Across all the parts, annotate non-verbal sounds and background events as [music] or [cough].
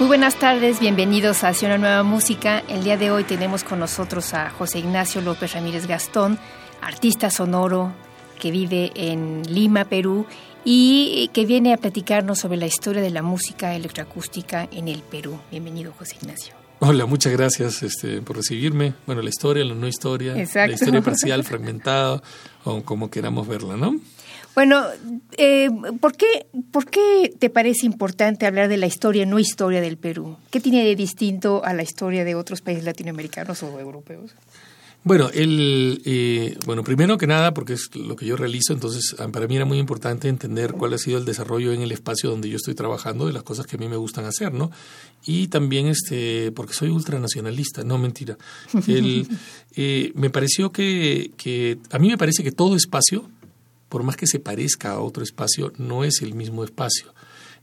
Muy buenas tardes, bienvenidos a Hacia una nueva música. El día de hoy tenemos con nosotros a José Ignacio López Ramírez Gastón, artista sonoro que vive en Lima, Perú, y que viene a platicarnos sobre la historia de la música electroacústica en el Perú. Bienvenido, José Ignacio. Hola, muchas gracias este, por recibirme. Bueno, la historia, la no historia, la historia [laughs] parcial, fragmentada, o como queramos verla, ¿no? Bueno, eh, ¿por, qué, ¿por qué te parece importante hablar de la historia, no historia del Perú? ¿Qué tiene de distinto a la historia de otros países latinoamericanos o europeos? Bueno, el, eh, bueno, primero que nada, porque es lo que yo realizo, entonces ah, para mí era muy importante entender cuál ha sido el desarrollo en el espacio donde yo estoy trabajando, de las cosas que a mí me gustan hacer, ¿no? Y también, este, porque soy ultranacionalista, no mentira. El, [laughs] eh, me pareció que, que, a mí me parece que todo espacio por más que se parezca a otro espacio, no es el mismo espacio.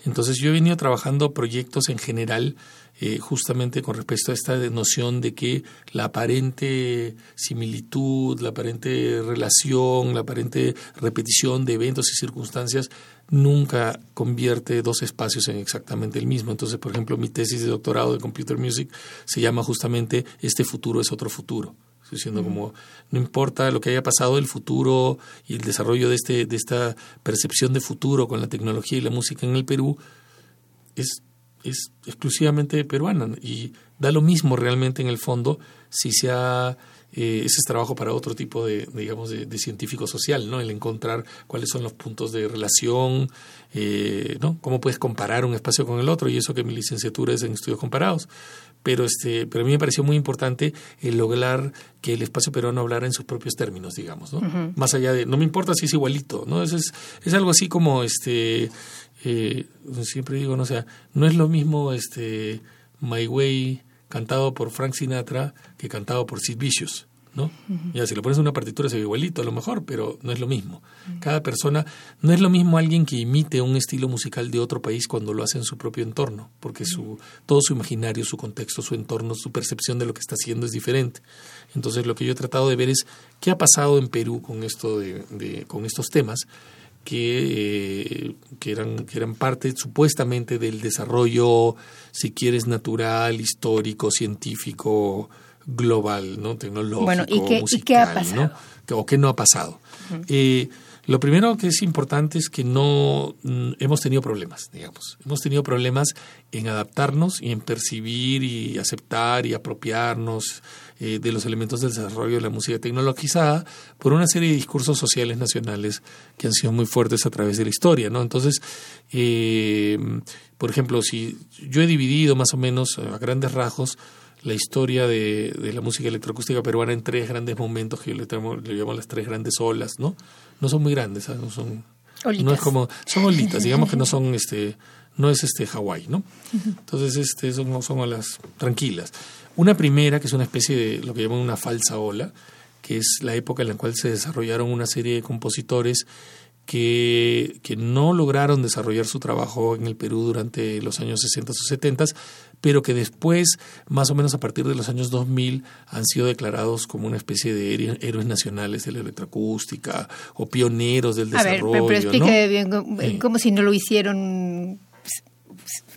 Entonces yo he venido trabajando proyectos en general eh, justamente con respecto a esta noción de que la aparente similitud, la aparente relación, la aparente repetición de eventos y circunstancias nunca convierte dos espacios en exactamente el mismo. Entonces, por ejemplo, mi tesis de doctorado de Computer Music se llama justamente Este futuro es otro futuro diciendo como no importa lo que haya pasado, el futuro y el desarrollo de, este, de esta percepción de futuro con la tecnología y la música en el Perú es, es exclusivamente peruana y da lo mismo realmente en el fondo si se ha eh, ese es trabajo para otro tipo de, digamos, de, científico social, ¿no? El encontrar cuáles son los puntos de relación, eh, ¿no? Cómo puedes comparar un espacio con el otro y eso que mi licenciatura es en estudios comparados. Pero, este, pero a mí me pareció muy importante el lograr que el espacio peruano hablara en sus propios términos, digamos, ¿no? Más allá de, no me importa si es igualito, ¿no? Es, es, es algo así como, este, eh, siempre digo, no sea, no es lo mismo, este, My Way cantado por Frank Sinatra que cantado por Sid Vicious. ¿No? Ya si lo pones en una partitura se ve igualito a lo mejor, pero no es lo mismo. Cada persona, no es lo mismo alguien que imite un estilo musical de otro país cuando lo hace en su propio entorno, porque su, todo su imaginario, su contexto, su entorno, su percepción de lo que está haciendo es diferente. Entonces lo que yo he tratado de ver es qué ha pasado en Perú con esto de, con estos temas que, eh, que, eran, que eran parte supuestamente del desarrollo, si quieres, natural, histórico, científico, global, ¿no? tecnológico, bueno, ¿y qué, musical, ¿y qué ha pasado? O qué no ha pasado. eh, lo primero que es importante es que no mm, hemos tenido problemas, digamos. Hemos tenido problemas en adaptarnos y en percibir y aceptar y apropiarnos eh, de los elementos del desarrollo de la música tecnologizada por una serie de discursos sociales nacionales que han sido muy fuertes a través de la historia, ¿no? Entonces, eh, por ejemplo, si yo he dividido más o menos a grandes rasgos la historia de, de, la música electroacústica peruana en tres grandes momentos que yo le, le llamo las tres grandes olas, ¿no? No son muy grandes, no son no es como son olitas, digamos que no [laughs] son este no es este Hawái, ¿no? Entonces este son, son olas tranquilas. Una primera que es una especie de lo que llaman una falsa ola, que es la época en la cual se desarrollaron una serie de compositores que, que no lograron desarrollar su trabajo en el Perú durante los años 60 o 70, pero que después, más o menos a partir de los años 2000, han sido declarados como una especie de héroes nacionales de la electroacústica o pioneros del desarrollo. Ver, pero explique bien, como si no lo hicieron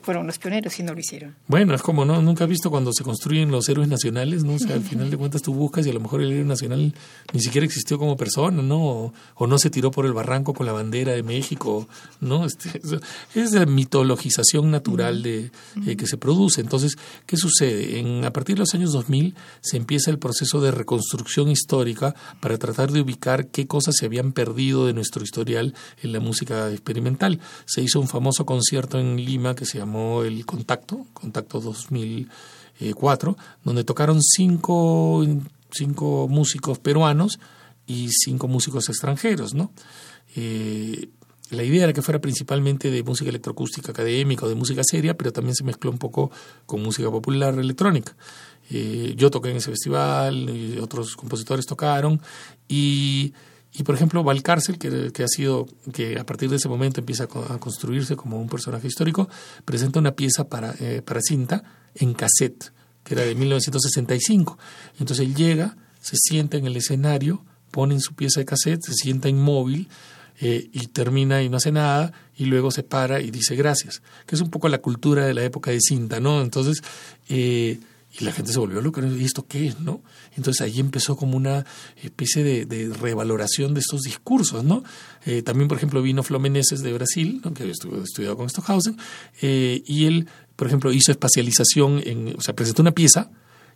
fueron los pioneros y no lo hicieron. Bueno, es como, ¿no? Nunca has visto cuando se construyen los héroes nacionales, ¿no? O sea, al [laughs] final de cuentas tú buscas y a lo mejor el héroe nacional ni siquiera existió como persona, ¿no? O, no se tiró por el barranco con la bandera de México, ¿no? Este, [laughs] es la mitologización natural de, eh, que se produce. Entonces, ¿qué sucede? En, a partir de los años 2000 se empieza el proceso de reconstrucción histórica para tratar de ubicar qué cosas se habían perdido de nuestro historial en la música experimental. Se hizo un famoso concierto en Lima que se llamó El Contacto, Contacto 2004, donde tocaron cinco, cinco músicos peruanos y cinco músicos extranjeros, ¿no? Eh, la idea era que fuera principalmente de música electroacústica académica o de música seria, pero también se mezcló un poco con música popular electrónica. Eh, yo toqué en ese festival, y otros compositores tocaron y y por ejemplo, Valcárcel, que, que, ha sido, que a partir de ese momento empieza a construirse como un personaje histórico, presenta una pieza para, eh, para cinta en cassette, que era de 1965. Entonces él llega, se sienta en el escenario, pone en su pieza de cassette, se sienta inmóvil eh, y termina y no hace nada, y luego se para y dice gracias, que es un poco la cultura de la época de cinta, ¿no? Entonces, eh, y la gente se volvió loca, ¿y esto qué es? ¿no? Entonces ahí empezó como una especie de, revaloración de estos discursos, ¿no? Eh, también, por ejemplo, vino Flo de Brasil, que había estudiado con Stockhausen, eh, y él, por ejemplo, hizo espacialización, en, o sea, presentó una pieza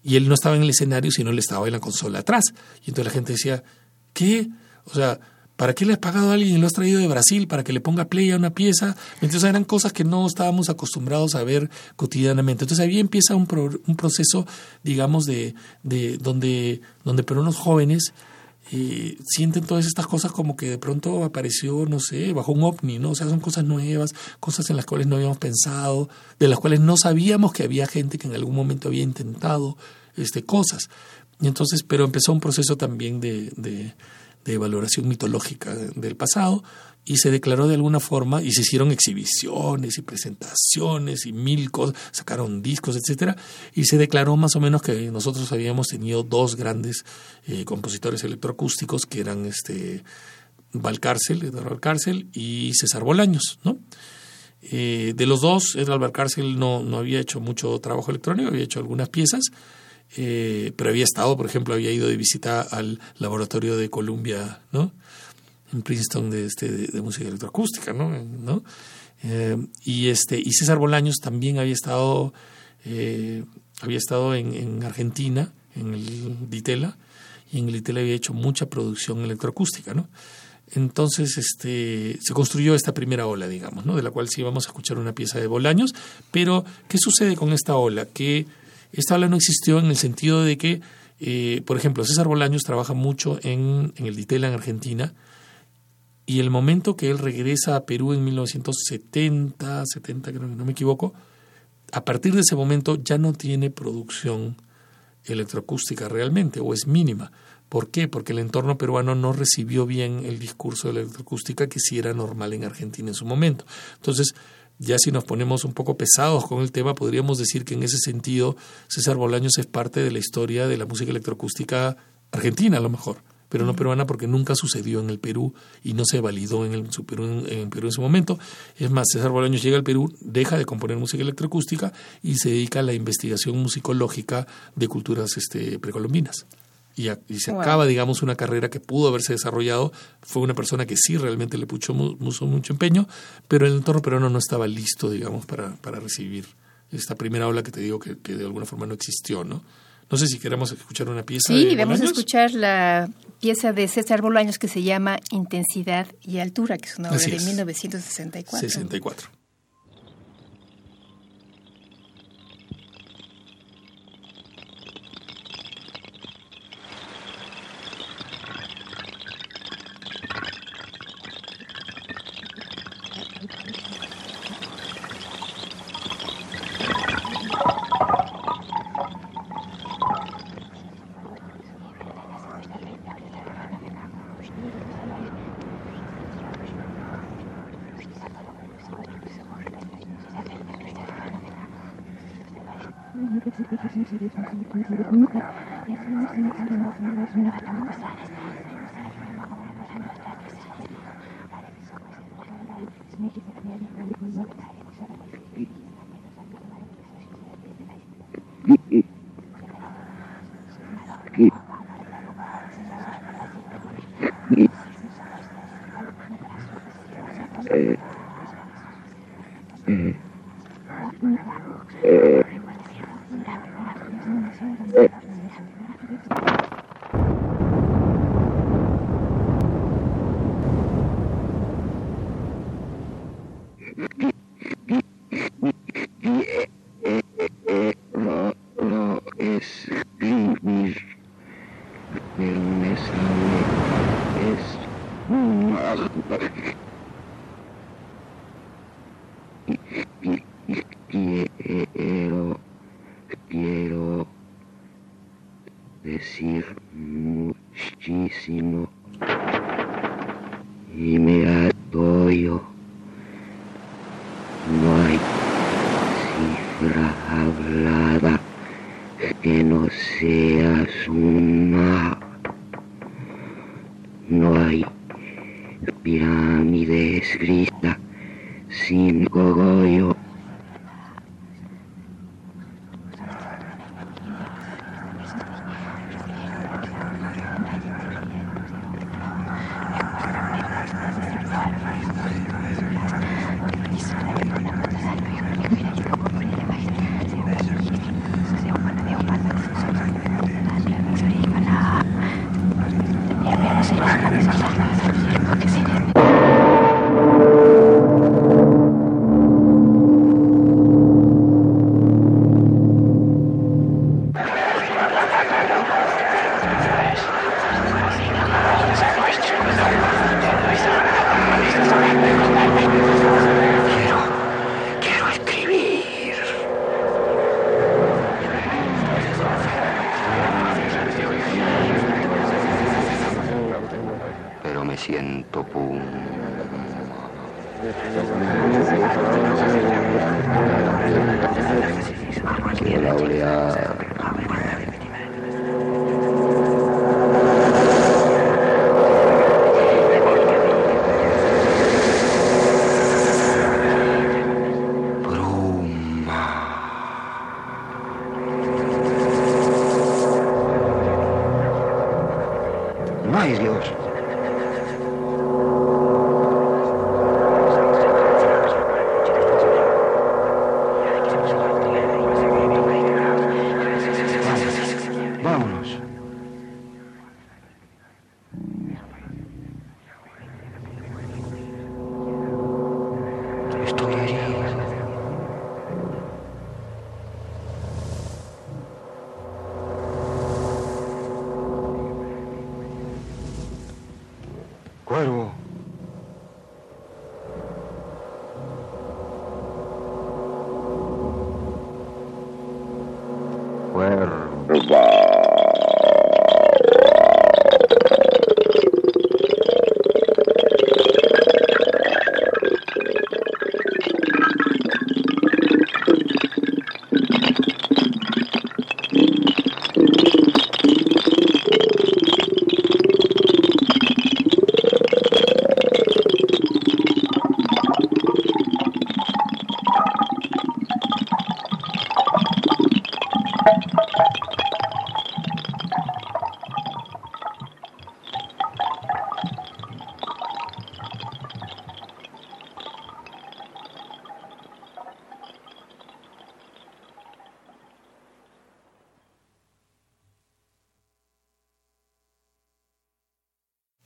y él no estaba en el escenario, sino él estaba en la consola atrás. Y entonces la gente decía, ¿qué? O sea, ¿Para qué le has pagado a alguien y lo has traído de Brasil para que le ponga play a una pieza? Entonces eran cosas que no estábamos acostumbrados a ver cotidianamente. Entonces ahí empieza un, un proceso, digamos, de, de donde, donde pero unos jóvenes eh, sienten todas estas cosas como que de pronto apareció, no sé, bajo un ovni, ¿no? O sea, son cosas nuevas, cosas en las cuales no habíamos pensado, de las cuales no sabíamos que había gente que en algún momento había intentado este, cosas. Y entonces, pero empezó un proceso también de de valoración mitológica del pasado y se declaró de alguna forma y se hicieron exhibiciones y presentaciones y mil cosas, sacaron discos, etcétera, y se declaró más o menos que nosotros habíamos tenido dos grandes eh, compositores electroacústicos que eran este Valcárcel, Eduardo Valcárcel y César Bolaños, ¿no? Eh, de los dos, Eduardo Valcárcel no, no había hecho mucho trabajo electrónico, había hecho algunas piezas, eh, pero había estado, por ejemplo, había ido de visita al laboratorio de Columbia, ¿no? En Princeton de, este, de, música electroacústica, ¿no? Eh, y este y César Bolaños también había estado eh, había estado en, en, Argentina, en el Ditela, y en el Ditela había hecho mucha producción electroacústica, ¿no? Entonces, este, se construyó esta primera ola, digamos, ¿no? De la cual sí vamos a escuchar una pieza de Bolaños, pero ¿qué sucede con esta ola? Que esta ola no existió en el sentido de que, eh, por ejemplo, César Bolaños trabaja mucho en, el Ditela en Argentina y el momento que él regresa a Perú en 1970, 70 creo que no me equivoco, a partir de ese momento ya no tiene producción electroacústica realmente o es mínima. ¿Por qué? Porque el entorno peruano no recibió bien el discurso de la electroacústica que sí era normal en Argentina en su momento. Entonces, ya si nos ponemos un poco pesados con el tema, podríamos decir que en ese sentido César Bolaños es parte de la historia de la música electroacústica argentina a lo mejor, pero no peruana porque nunca sucedió en el Perú y no se validó en el Perú en, Perú en ese momento. Es más, César Bolaños llega al Perú, deja de componer música electroacústica y se dedica a la investigación musicológica de culturas este, precolombinas y, se acaba, digamos, una carrera que pudo haberse desarrollado. Fue una persona que sí realmente le puso, mucho empeño, pero el entorno peruano no estaba listo, digamos, para, para recibir esta primera ola que te digo que, de alguna forma no existió, ¿no? No sé si queremos escuchar una pieza. Sí, vamos a escuchar la pieza de César Bolaños que se llama Intensidad y Altura, que es una obra de 1964. 64.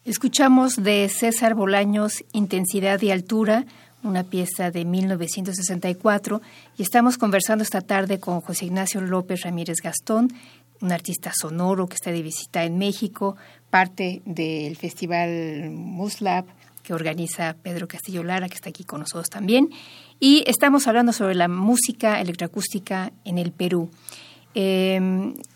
Escuchamos de César Bolaños Intensidad y Altura, una pieza de 1964, y estamos conversando esta tarde con José Ignacio López Ramírez Gastón, un artista sonoro que está de visita en México, parte del Festival Muslab que organiza Pedro Castillo Lara, que está aquí con nosotros también, y estamos hablando sobre la música electroacústica en el Perú. Eh,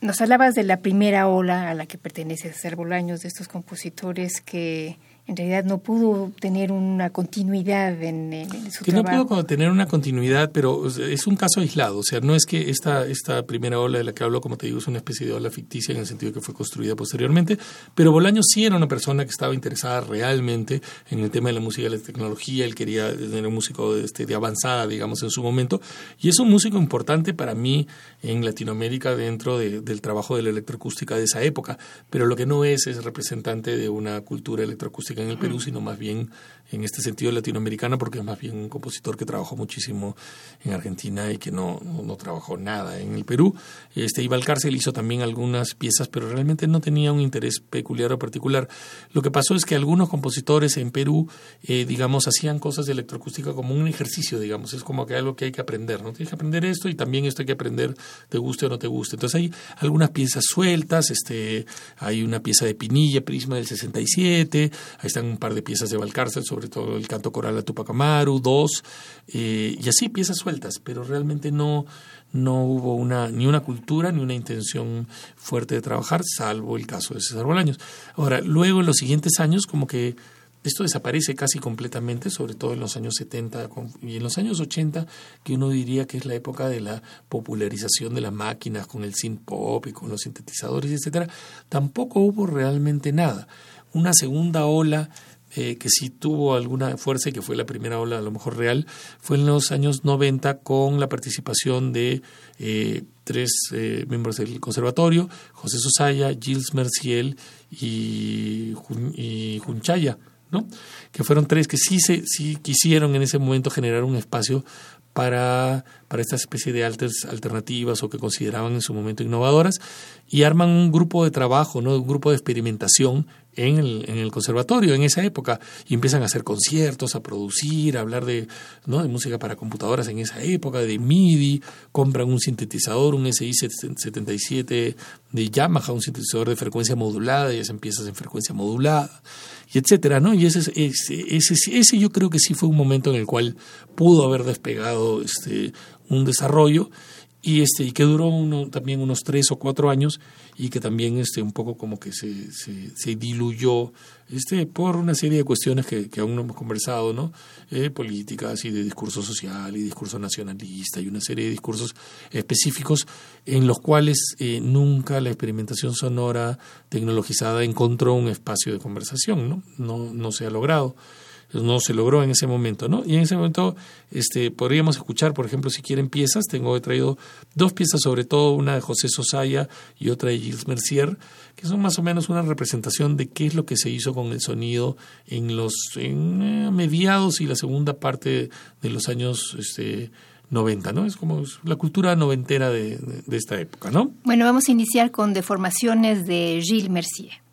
nos hablabas de la primera ola a la que pertenece César Bolaños, de estos compositores que en realidad no pudo tener una continuidad en, en su que no pudo tener una continuidad, pero es un caso aislado. O sea, no es que esta, esta primera ola de la que hablo, como te digo, es una especie de ola ficticia en el sentido que fue construida posteriormente, pero Bolaños sí era una persona que estaba interesada realmente en el tema de la música y la tecnología. Él quería tener un músico este, de avanzada, digamos, en su momento. Y es un músico importante para mí en Latinoamérica dentro de, del trabajo de la electroacústica de esa época. Pero lo que no es es representante de una cultura electroacústica en el Perú, sino más bien en este sentido latinoamericano, porque es más bien un compositor que trabajó muchísimo en Argentina y que no, no, trabajó nada en el Perú. Este iba al cárcel, hizo también algunas piezas, pero realmente no tenía un interés peculiar o particular. Lo que pasó es que algunos compositores en Perú, eh, digamos, hacían cosas de electroacústica como un ejercicio, digamos, es como que algo que hay que aprender, ¿no? Tienes que aprender esto y también esto hay que aprender, te guste o no te guste. Entonces hay algunas piezas sueltas, este, hay una pieza de Pinilla, Prisma del 67, ahí están un par de piezas de Valcárcel, sobre todo el canto coral a Tupac Amaru, dos, eh, y así piezas sueltas, pero realmente no, no hubo una, ni una cultura ni una intención fuerte de trabajar, salvo el caso de César Bolaños. Ahora, luego en los siguientes años, como que esto desaparece casi completamente, sobre todo en los años 70 y en los años 80, que uno diría que es la época de la popularización de las máquinas con el synth pop y con los sintetizadores, etcétera. Tampoco hubo realmente nada. Una segunda ola eh, que sí tuvo alguna fuerza y que fue la primera ola a lo mejor real, fue en los años 90 con la participación de eh, tres eh, miembros del conservatorio, José Sosaya, Gilles Merciel y, Junchaya, ¿no? que fueron tres que sí, se, sí quisieron en ese momento generar un espacio para, para esta especie de alternativas o que consideraban en su momento innovadoras y arman un grupo de trabajo, ¿no? un grupo de experimentación en el, en el conservatorio en esa época y empiezan a hacer conciertos, a producir, a hablar de, ¿no? de música para computadoras en esa época, de MIDI, compran un sintetizador, un SI-77 de Yamaha, un sintetizador de frecuencia modulada y hacen piezas en frecuencia modulada y etcétera, ¿no? Y ese, ese, ese, ese yo creo que sí fue un momento en el cual pudo haber despegado este, un desarrollo y este y que duró uno, también unos tres o cuatro años y que también este un poco como que se, se, diluyó este por una serie de cuestiones que, que aún no hemos conversado no eh, políticas y de discurso social y discurso nacionalista y una serie de discursos específicos en los cuales eh, nunca la experimentación sonora tecnologizada encontró un espacio de conversación no no, no se ha logrado no se logró en ese momento, ¿no? Y en ese momento este, podríamos escuchar, por ejemplo, si quieren piezas, tengo he traído dos piezas, sobre todo una de José Sosaya y otra de Gilles Mercier, que son más o menos una representación de qué es lo que se hizo con el sonido en los eh, mediados y la segunda parte de los años este, 90, ¿no? Es como la cultura noventera de, de esta época, ¿no? Bueno, vamos a iniciar con deformaciones de Gilles Mercier.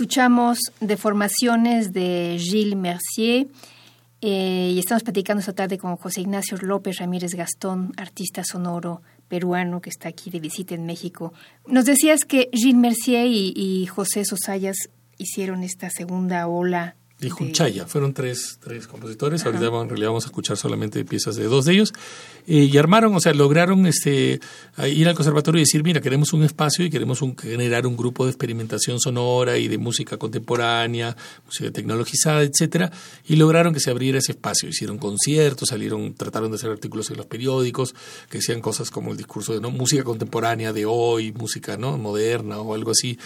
Escuchamos deformaciones de Gilles Mercier eh, y estamos platicando esta tarde con José Ignacio López Ramírez Gastón, artista sonoro peruano que está aquí de visita en México. Nos decías que Gilles Mercier y, y José Sosayas hicieron esta segunda ola y Junchaya. Fueron tres, tres compositores. Ahorita en realidad vamos a escuchar solamente piezas de dos de ellos. Eh, y armaron, o sea, lograron este, ir al conservatorio y decir, mira, queremos un espacio y queremos un, generar un grupo de experimentación sonora y de música contemporánea, música tecnologizada, etcétera. Y lograron que se abriera ese espacio. Hicieron conciertos, salieron, trataron de hacer artículos en los periódicos que decían cosas como el discurso de ¿no? música contemporánea de hoy, música no moderna o algo así.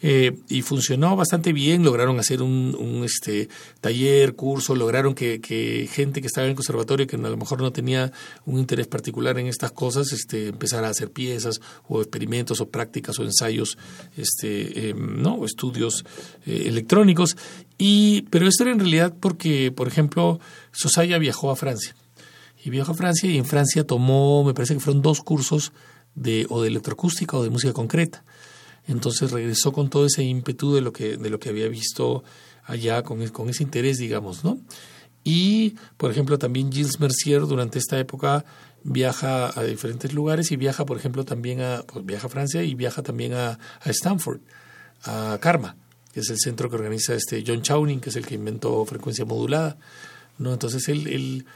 Eh, y funcionó bastante bien, lograron hacer un, un este, taller, curso, lograron que, gente que estaba en el conservatorio que a lo mejor no tenía un interés particular en estas cosas, este, empezara a hacer piezas o experimentos o prácticas o ensayos, este, em, ¿no? o estudios eh, electrónicos. Y, pero esto era en realidad porque, por ejemplo, Sosaya viajó a Francia. Y viajó a Francia y en Francia tomó, me parece que fueron dos cursos de, o de electroacústica o de música concreta. Entonces regresó con todo ese ímpetu de lo que, de lo que había visto allá, con, con ese interés, digamos, ¿no? Y, por ejemplo, también Gilles Mercier durante esta época viaja a diferentes lugares y viaja, por ejemplo, también a, pues, viaja a Francia y viaja también a, a Stanford, a Karma, que es el centro que organiza este John Chowning, que es el que inventó frecuencia modulada. ¿no? Entonces él, él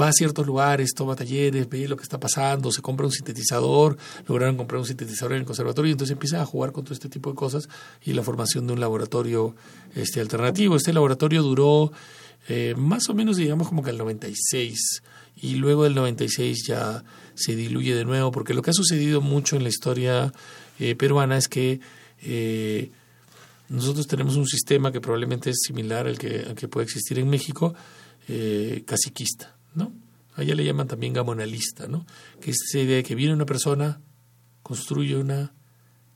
va a ciertos lugares, toma talleres, ve lo que está pasando, se compra un sintetizador, lograron comprar un sintetizador en el conservatorio y entonces empieza a jugar con todo este tipo de cosas y la formación de un laboratorio este alternativo. Este laboratorio duró eh, más o menos, digamos, como que el 96 y luego del 96 ya se diluye de nuevo porque lo que ha sucedido mucho en la historia eh, peruana es que eh, nosotros tenemos un sistema que probablemente es similar al que, al que puede existir en México, caciquista ¿no? Allá le llaman también gamonalista, ¿no? Que es esa idea de que viene una persona, construye una,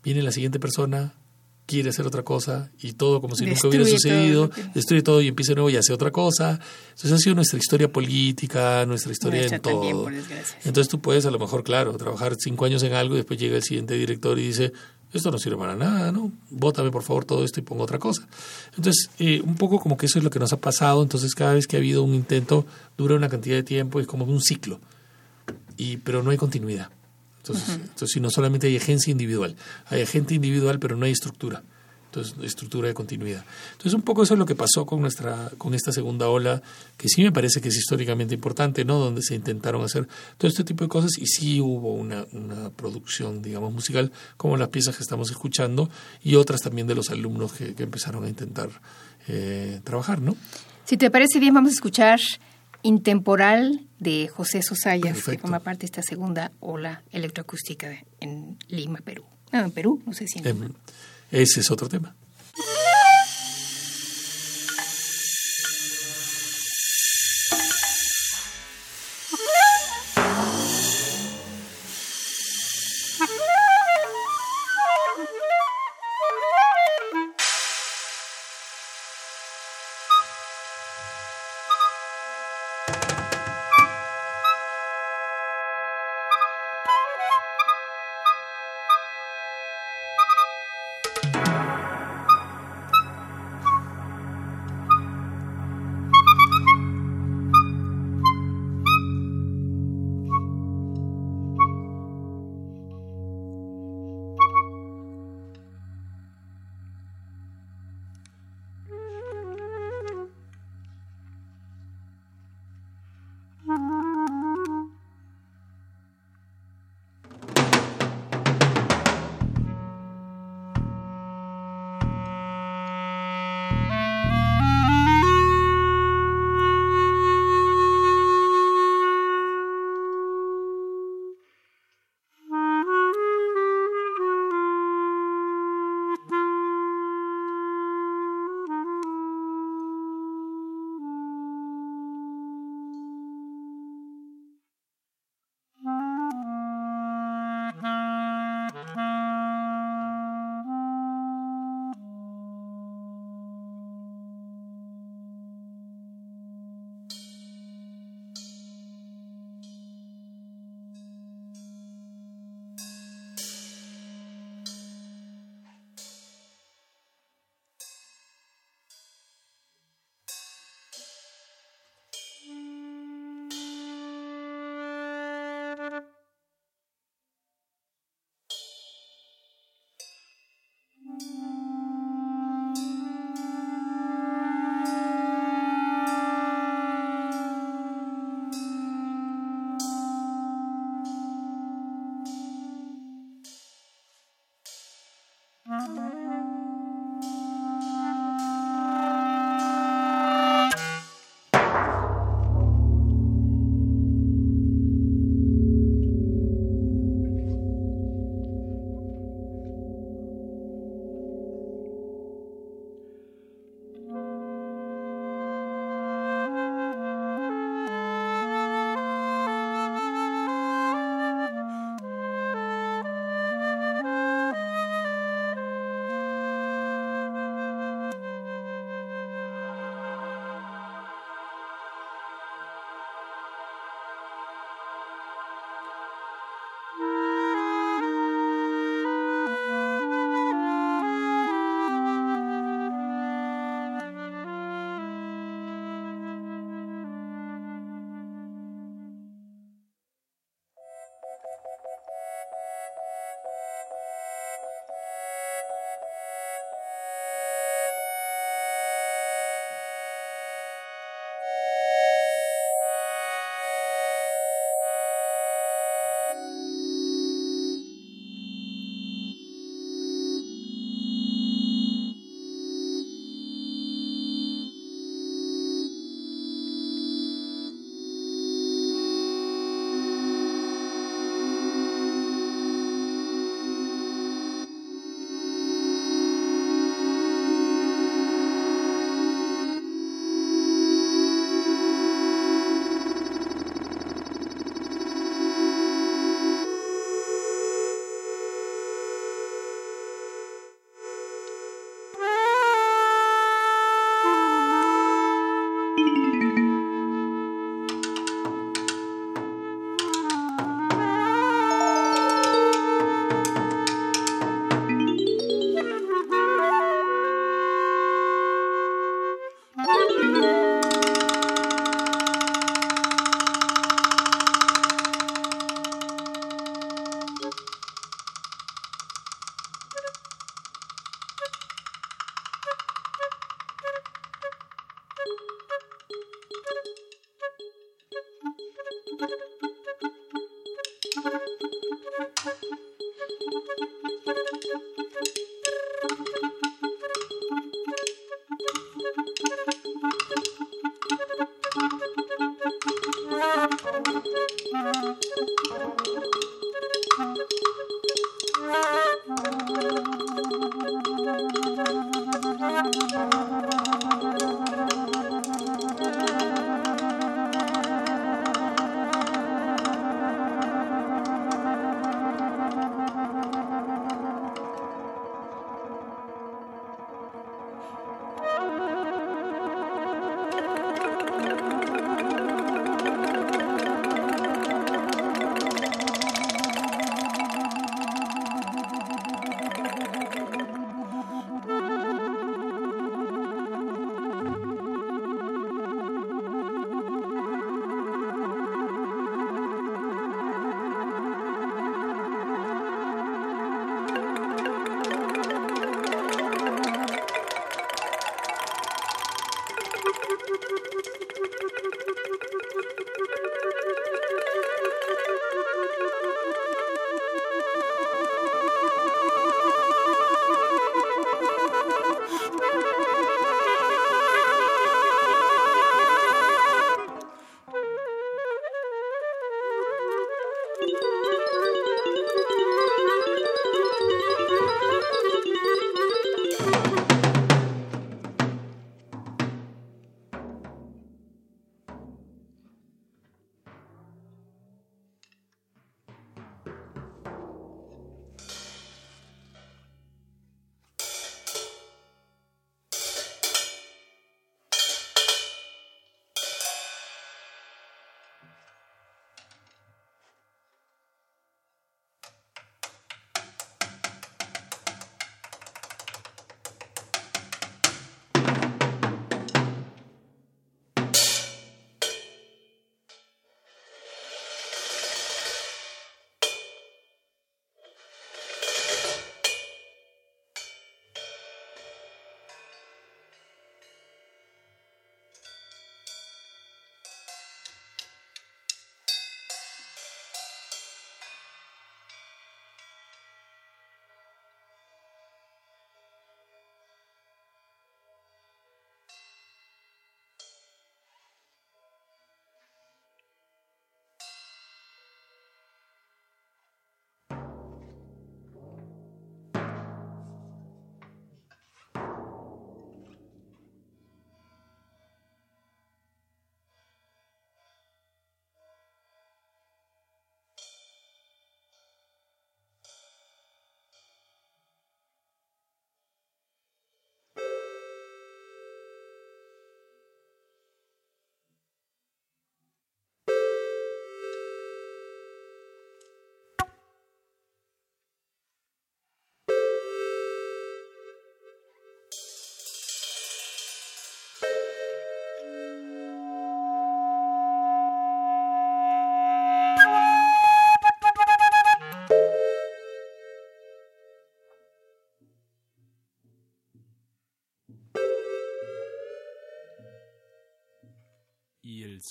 viene la siguiente persona, quiere hacer otra cosa y todo como si nunca hubiera sucedido, destruye todo y empieza de nuevo y hace otra cosa. Entonces ha sido nuestra historia política, nuestra historia en todo. Entonces tú puedes a lo mejor, claro, trabajar cinco años en algo y después llega el siguiente director y dice, esto no sirve para nada, ¿no? Bótame por favor todo esto y pongo otra cosa. Entonces, eh, un poco como que eso es lo que nos ha pasado, entonces cada vez que ha habido un intento dura una cantidad de tiempo, es como un ciclo, y, pero no hay continuidad. Entonces, entonces, si no solamente hay agencia individual, hay agente individual, pero no hay estructura entonces estructura de continuidad. Entonces un poco eso es lo que pasó con nuestra con esta segunda ola, que sí me parece que es históricamente importante, ¿no? Donde se intentaron hacer todo este tipo de cosas y sí hubo una, una producción, digamos, musical, como las piezas que estamos escuchando y otras también de los alumnos que, empezaron a intentar eh, trabajar, ¿no? Si te parece bien, vamos a escuchar Intemporal de José Sosayas, que forma parte de esta segunda ola electroacústica en Lima, Perú. No, en Perú, no sé si en em, ese es otro tema.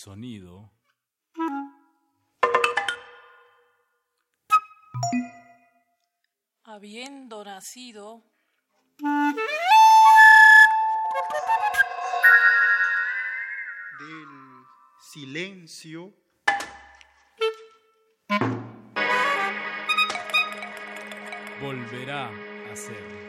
Sonido. Habiendo nacido. Del silencio. Volverá a ser.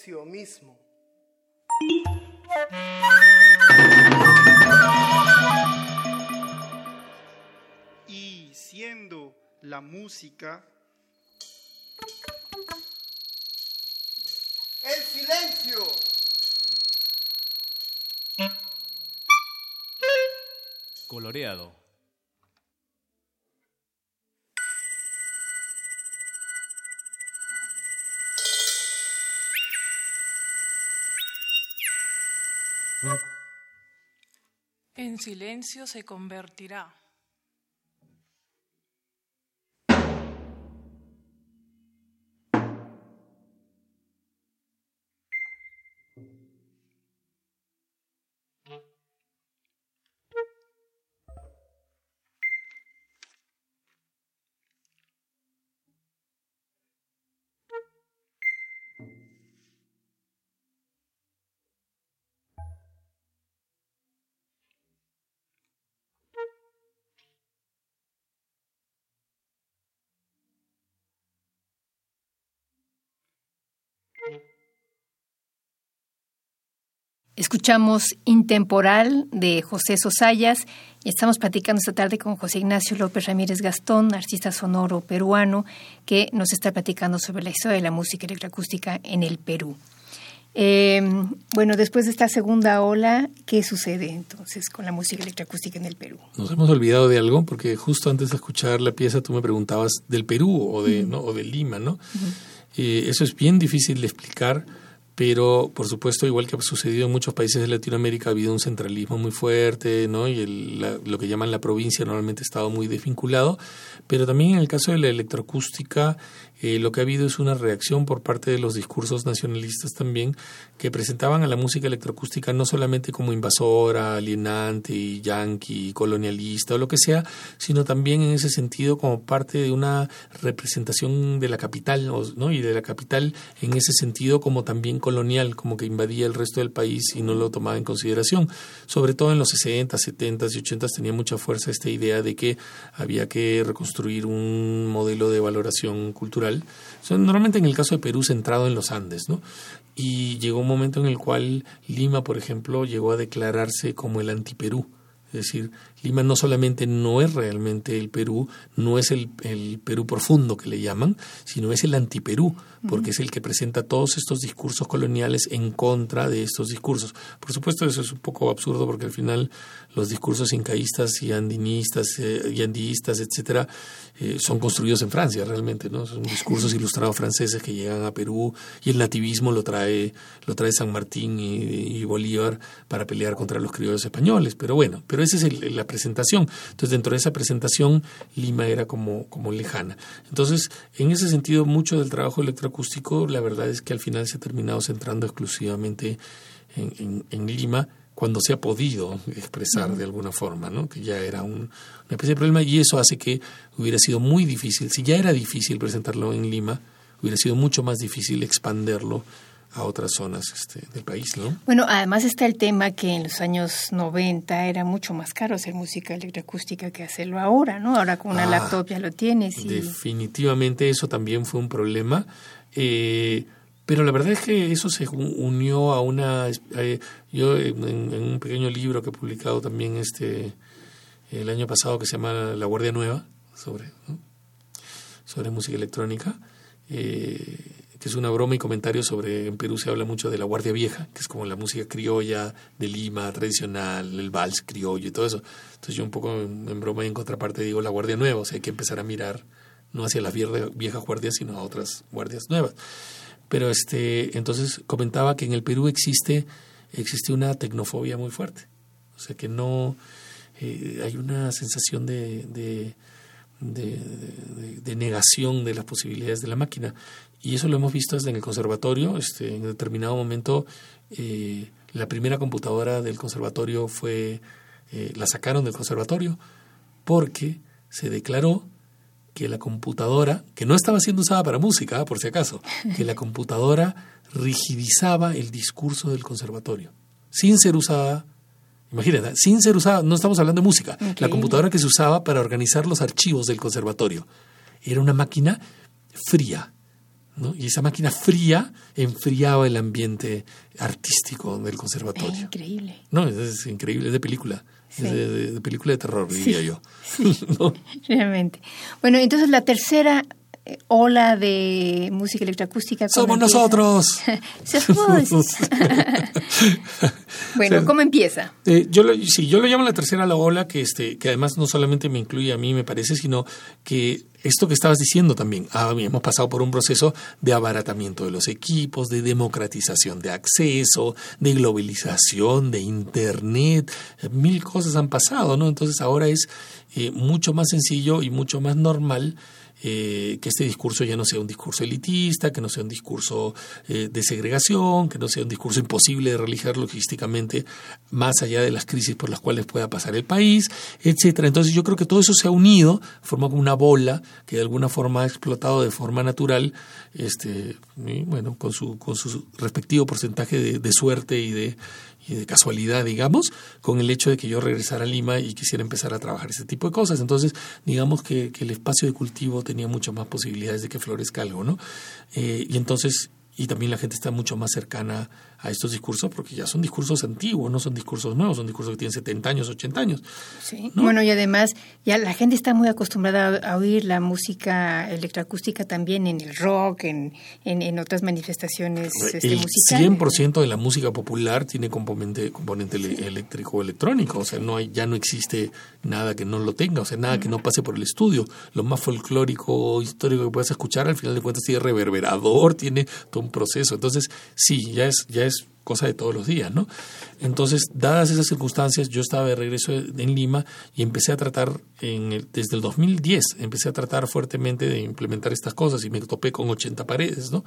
Silencio mismo. Y siendo la música El silencio. Coloreado. En silencio se convertirá. Escuchamos Intemporal de José Sosayas y estamos platicando esta tarde con José Ignacio López Ramírez Gastón, artista sonoro peruano, que nos está platicando sobre la historia de la música electroacústica en el Perú. Eh, bueno, después de esta segunda ola, ¿qué sucede entonces con la música electroacústica en el Perú? Nos hemos olvidado de algo porque justo antes de escuchar la pieza tú me preguntabas del Perú o de, ¿no? o de Lima, ¿no? Eh, eso es bien difícil de explicar pero por supuesto, igual que ha sucedido en muchos países de Latinoamérica, ha habido un centralismo muy fuerte, ¿no? Y el, la, lo que llaman la provincia normalmente ha estado muy desvinculado, pero también en el caso de la electroacústica, eh, lo que ha habido es una reacción por parte de los discursos nacionalistas también, que presentaban a la música electroacústica no solamente como invasora, alienante, yanqui, colonialista o lo que sea, sino también en ese sentido como parte de una representación de la capital, ¿no? Y de la capital en ese sentido como también colonial, como que invadía el resto del país y no lo tomaba en consideración. Sobre todo en los 60, 70 y 80 tenía mucha fuerza esta idea de que había que reconstruir un modelo de valoración cultural normalmente en el caso de Perú centrado en los Andes, ¿no? Y llegó un momento en el cual Lima, por ejemplo, llegó a declararse como el antiperú. Es decir, Lima no solamente no es realmente el Perú, no es el, el Perú profundo que le llaman, sino es el antiperú, porque es el que presenta todos estos discursos coloniales en contra de estos discursos. Por supuesto, eso es un poco absurdo porque al final los discursos incaístas y andinistas eh, y andiistas, etcétera, eh, son construidos en Francia realmente, ¿no? Son discursos ilustrados franceses que llegan a Perú y el nativismo lo trae lo trae San Martín y, y Bolívar para pelear contra los criollos españoles, pero bueno, pero esa es el, presentación. Entonces, dentro de esa presentación Lima era como como lejana. Entonces, en ese sentido mucho del trabajo electroacústico, la verdad es que al final se ha terminado centrando exclusivamente en, en, en Lima cuando se ha podido expresar de alguna forma, ¿no? que ya era un, una especie de problema y eso hace que hubiera sido muy difícil, si ya era difícil presentarlo en Lima, hubiera sido mucho más difícil expanderlo a otras zonas este, del país, ¿no? Bueno, además está el tema que en los años 90 era mucho más caro hacer música electroacústica que hacerlo ahora, ¿no? Ahora con una Ah, laptop ya lo tienes y Definitivamente eso también fue un problema. Eh, pero la verdad es que eso se unió a una... eh, yo en, en un pequeño libro que he publicado también este el año pasado que se llama La Guardia Nueva, sobre, ¿no? sobre música electrónica, eh, que es una broma y comentario sobre, en Perú se habla mucho de la Guardia Vieja, que es como la música criolla de Lima, tradicional, el vals criollo y todo eso. Entonces yo un poco en, broma y en contraparte digo la Guardia Nueva, o sea, hay que empezar a mirar no hacia las viejas guardias, sino a otras guardias nuevas. Pero este, entonces comentaba que en el Perú existe, existe una tecnofobia muy fuerte. O sea que no, eh, hay una sensación de- de negación de las posibilidades de la máquina. Y eso lo hemos visto desde en el conservatorio. Este, en determinado momento, eh, la primera computadora del conservatorio fue, eh, la sacaron del conservatorio porque se declaró que la computadora, que no estaba siendo usada para música, por si acaso, [laughs] que la computadora rigidizaba el discurso del conservatorio, sin ser usada, imagínate, sin ser usada, no estamos hablando de música, la computadora que se usaba para organizar los archivos del conservatorio. Era una máquina fría, ¿no? Y esa máquina fría enfriaba el ambiente artístico del conservatorio. Increíble. No, es, es increíble, es de película, Sí. es de, de- de película de terror, diría yo. [laughs] [laughs] ¿No? Realmente. Bueno, entonces la tercera ola de música electroacústica. ¿cómo ¡Somos empieza? nosotros! [laughs] Somos. [laughs] bueno. ¿cómo empieza? Eh, yo lo, sí, yo lo llamo la tercera la ola, que este, que además no solamente me incluye a mí, me parece, sino que esto que estabas diciendo también, ah, hemos pasado por un proceso de abaratamiento de los equipos, de democratización de acceso, de globalización, de internet, eh, mil cosas han pasado, ¿no? Entonces ahora es eh, mucho más sencillo y mucho más normal eh, que este discurso ya no sea un discurso elitista, que no sea un discurso eh, de segregación, que no sea un discurso imposible de realizar logísticamente más allá de las crisis por las cuales pueda pasar el país, etcétera. Entonces yo creo que todo eso se ha unido, forma como una bola que de alguna forma ha explotado de forma natural, este, y bueno, con su, con su respectivo porcentaje de, de suerte y de, y de casualidad, digamos, con el hecho de que yo regresara a Lima y quisiera empezar a trabajar ese tipo de cosas. Entonces, digamos que, que el espacio de cultivo tenía mucho más posibilidades de que florezca algo, ¿no? Eh, y entonces, y también la gente está mucho más cercana a estos discursos porque ya son discursos antiguos, no son discursos nuevos, son discursos que tienen 70 años, 80 años. Sí. Bueno, y además ya la gente está muy acostumbrada a oír la música electroacústica también en el rock, en, en, en otras manifestaciones este, el musicales. 100% de la música popular tiene componente, componente eléctrico o electrónico, o sea, no hay, ya no existe nada que no lo tenga, o sea, nada que no pase por el estudio. Lo más folclórico, histórico que puedas escuchar, al final de cuentas tiene reverberador, tiene todo un proceso. Entonces, sí, ya es, ya es cosa de todos los días, ¿no? Entonces, dadas esas circunstancias, yo estaba de regreso en Lima y empecé a tratar, en el- desde el 2010, empecé a tratar fuertemente de implementar estas cosas y me topé con 80 paredes, ¿no?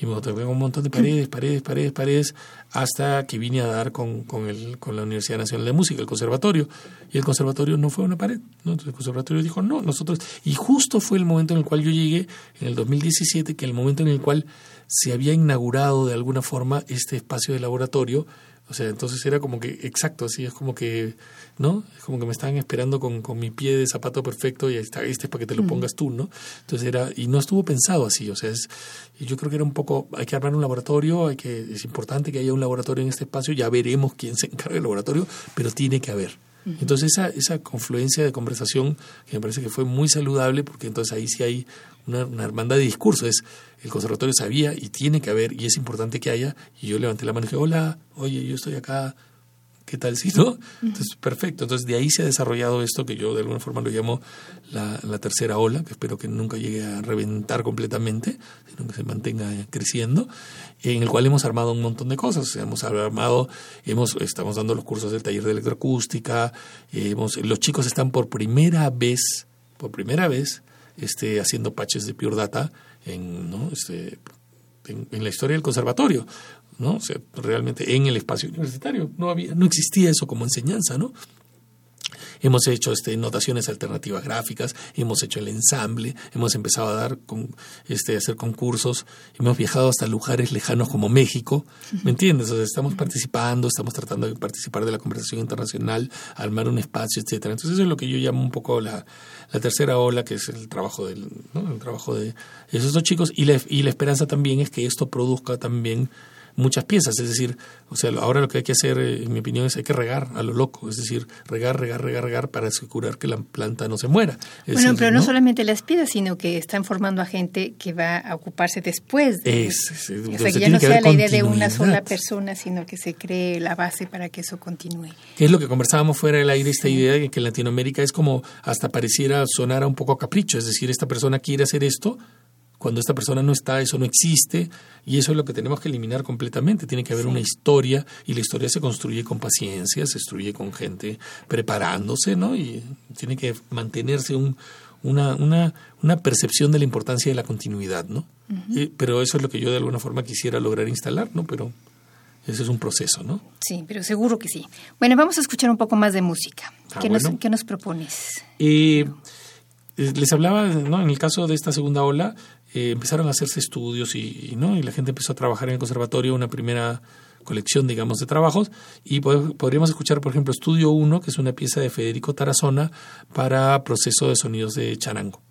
Y me topé con un montón de paredes, paredes, paredes, paredes, hasta que vine a dar con, con, el, con la Universidad Nacional de Música, el conservatorio. Y el conservatorio no fue una pared, ¿no? El conservatorio dijo, no, nosotros... Y justo fue el momento en el cual yo llegué, en el 2017, que el momento en el cual se había inaugurado de alguna forma este espacio de laboratorio. O sea, entonces era como que, exacto, así es como que, ¿no? Es como que me estaban esperando con, con mi pie de zapato perfecto y ahí está, este es para que te lo pongas tú, ¿no? Entonces era, y no estuvo pensado así, o sea, es, y yo creo que era un poco, hay que armar un laboratorio, hay que, es importante que haya un laboratorio en este espacio, ya veremos quién se encarga del laboratorio, pero tiene que haber. Entonces esa, esa confluencia de conversación que me parece que fue muy saludable porque entonces ahí sí hay una, una hermandad de discurso. Es el conservatorio sabía y tiene que haber y es importante que haya. Y yo levanté la mano y dije, hola, oye, yo estoy acá, ¿qué tal si no? Entonces, perfecto. Entonces de ahí se ha desarrollado esto que yo de alguna forma lo llamo la, la tercera ola, que espero que nunca llegue a reventar completamente, sino que se mantenga creciendo, en el cual hemos armado un montón de cosas. O sea, hemos armado, hemos, estamos dando los cursos del taller de electroacústica, hemos, los chicos están por primera vez, por primera vez, este, haciendo patches de Pure Data en, ¿no? este, en, la historia del conservatorio. ¿no? O sea, realmente en el espacio universitario no había, no existía eso como enseñanza, ¿no? Hemos hecho este, notaciones alternativas gráficas, hemos hecho el ensamble, hemos empezado a dar con, este, hacer concursos, hemos viajado hasta lugares lejanos como México, ¿me entiendes? O sea, estamos participando, estamos tratando de participar de la conversación internacional, armar un espacio, etcétera. Entonces eso es lo que yo llamo un poco la, la tercera ola, que es el trabajo del, ¿no? el trabajo de esos dos chicos, y la, y la esperanza también es que esto produzca también muchas piezas, es decir, o sea, ahora lo que hay que hacer, en mi opinión, es hay que regar a lo loco, es decir, regar, regar, regar, regar para asegurar que la planta no se muera. Es bueno, decir, pero no, solamente las piezas, sino que están formando a gente que va a ocuparse después. De, Es, es, o sea, que ya no que sea la idea de una sola persona, sino que se cree la base para que eso continúe. es lo que conversábamos fuera del aire, esta idea de que en Latinoamérica es como hasta pareciera sonar a un poco a capricho, es decir, esta persona quiere hacer esto, cuando esta persona no está, eso no existe, y eso es lo que tenemos que eliminar completamente. Tiene que haber una historia, y la historia se construye con paciencia, se construye con gente preparándose, ¿no? Y tiene que mantenerse un, una, una, una percepción de la importancia de la continuidad, ¿no? Eh, pero eso es lo que yo de alguna forma quisiera lograr instalar, ¿no? Pero ese es un proceso, ¿no? Sí, pero seguro que sí. Bueno, vamos a escuchar un poco más de música. Ah, ¿Qué, bueno. nos, ¿Qué nos propones? Eh, les hablaba, ¿no? En el caso de esta segunda ola, eh, empezaron a hacerse estudios y, ¿no? y la gente empezó a trabajar en el conservatorio una primera colección, digamos, de trabajos y pod- podríamos escuchar, por ejemplo, Estudio 1, que es una pieza de Federico Tarazona para proceso de sonidos de charango.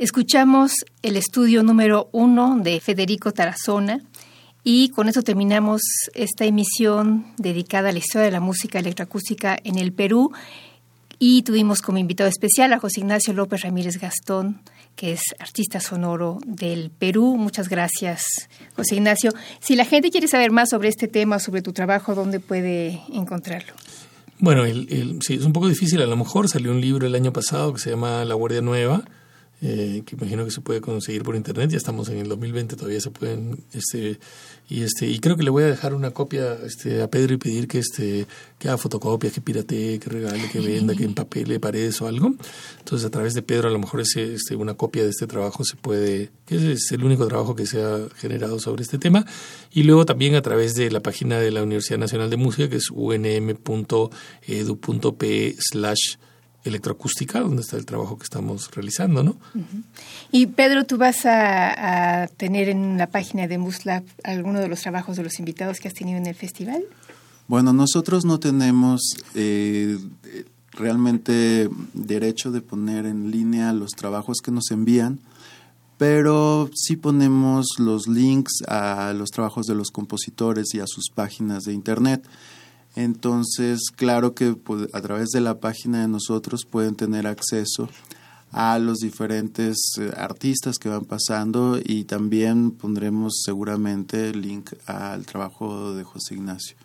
Escuchamos el estudio número uno de Federico Tarazona y con eso terminamos esta emisión dedicada a la historia de la música electroacústica en el Perú y tuvimos como invitado especial a José Ignacio López Ramírez Gastón, que es artista sonoro del Perú. Muchas gracias, José Ignacio. Si la gente quiere saber más sobre este tema, sobre tu trabajo, ¿dónde puede encontrarlo? Bueno, sí, es un poco difícil. A lo mejor salió un libro el año pasado que se llama La Guardia Nueva, eh, que imagino que se puede conseguir por internet. Ya estamos en el 2020, todavía se pueden. Este, y este y creo que le voy a dejar una copia este, a Pedro y pedir que este que haga fotocopias, que piratee, que regale, que venda, que empapele paredes o algo. Entonces, a través de Pedro, a lo mejor ese, este, una copia de este trabajo se puede. que es el único trabajo que se ha generado sobre este tema. Y luego también a través de la página de la Universidad Nacional de Música, que es unm.edu.pe slash electroacústica, donde está el trabajo que estamos realizando, ¿no? Y Pedro, ¿tú vas a, tener en la página de MUSLAB alguno de los trabajos de los invitados que has tenido en el festival? Bueno, nosotros no tenemos eh, realmente derecho de poner en línea los trabajos que nos envían, pero sí ponemos los links a los trabajos de los compositores y a sus páginas de internet. Entonces, claro que pues, a través de la página de nosotros pueden tener acceso a los diferentes eh, artistas que van pasando y también pondremos seguramente el link al trabajo de José Ignacio.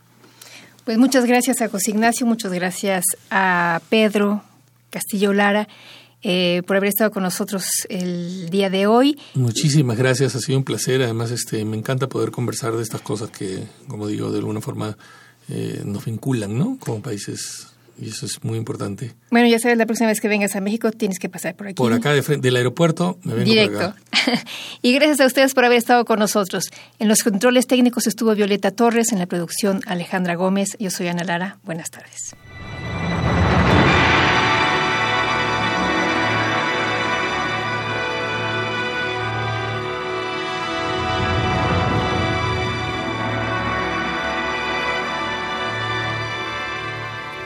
Pues muchas gracias a José Ignacio, muchas gracias a Pedro Castillo Lara. Eh, por haber estado con nosotros el día de hoy. Muchísimas gracias, ha sido un placer. Además, este, me encanta poder conversar de estas cosas que, como digo, de alguna forma eh, nos vinculan, ¿no? Como países. Y eso es muy importante. Bueno, ya sabes, la próxima vez que vengas a México tienes que pasar por aquí. Por acá, del aeropuerto, me vengo Directo. [laughs] y gracias a ustedes por haber estado con nosotros. En los controles técnicos estuvo Violeta Torres, en la producción Alejandra Gómez. Yo soy Ana Lara. Buenas tardes.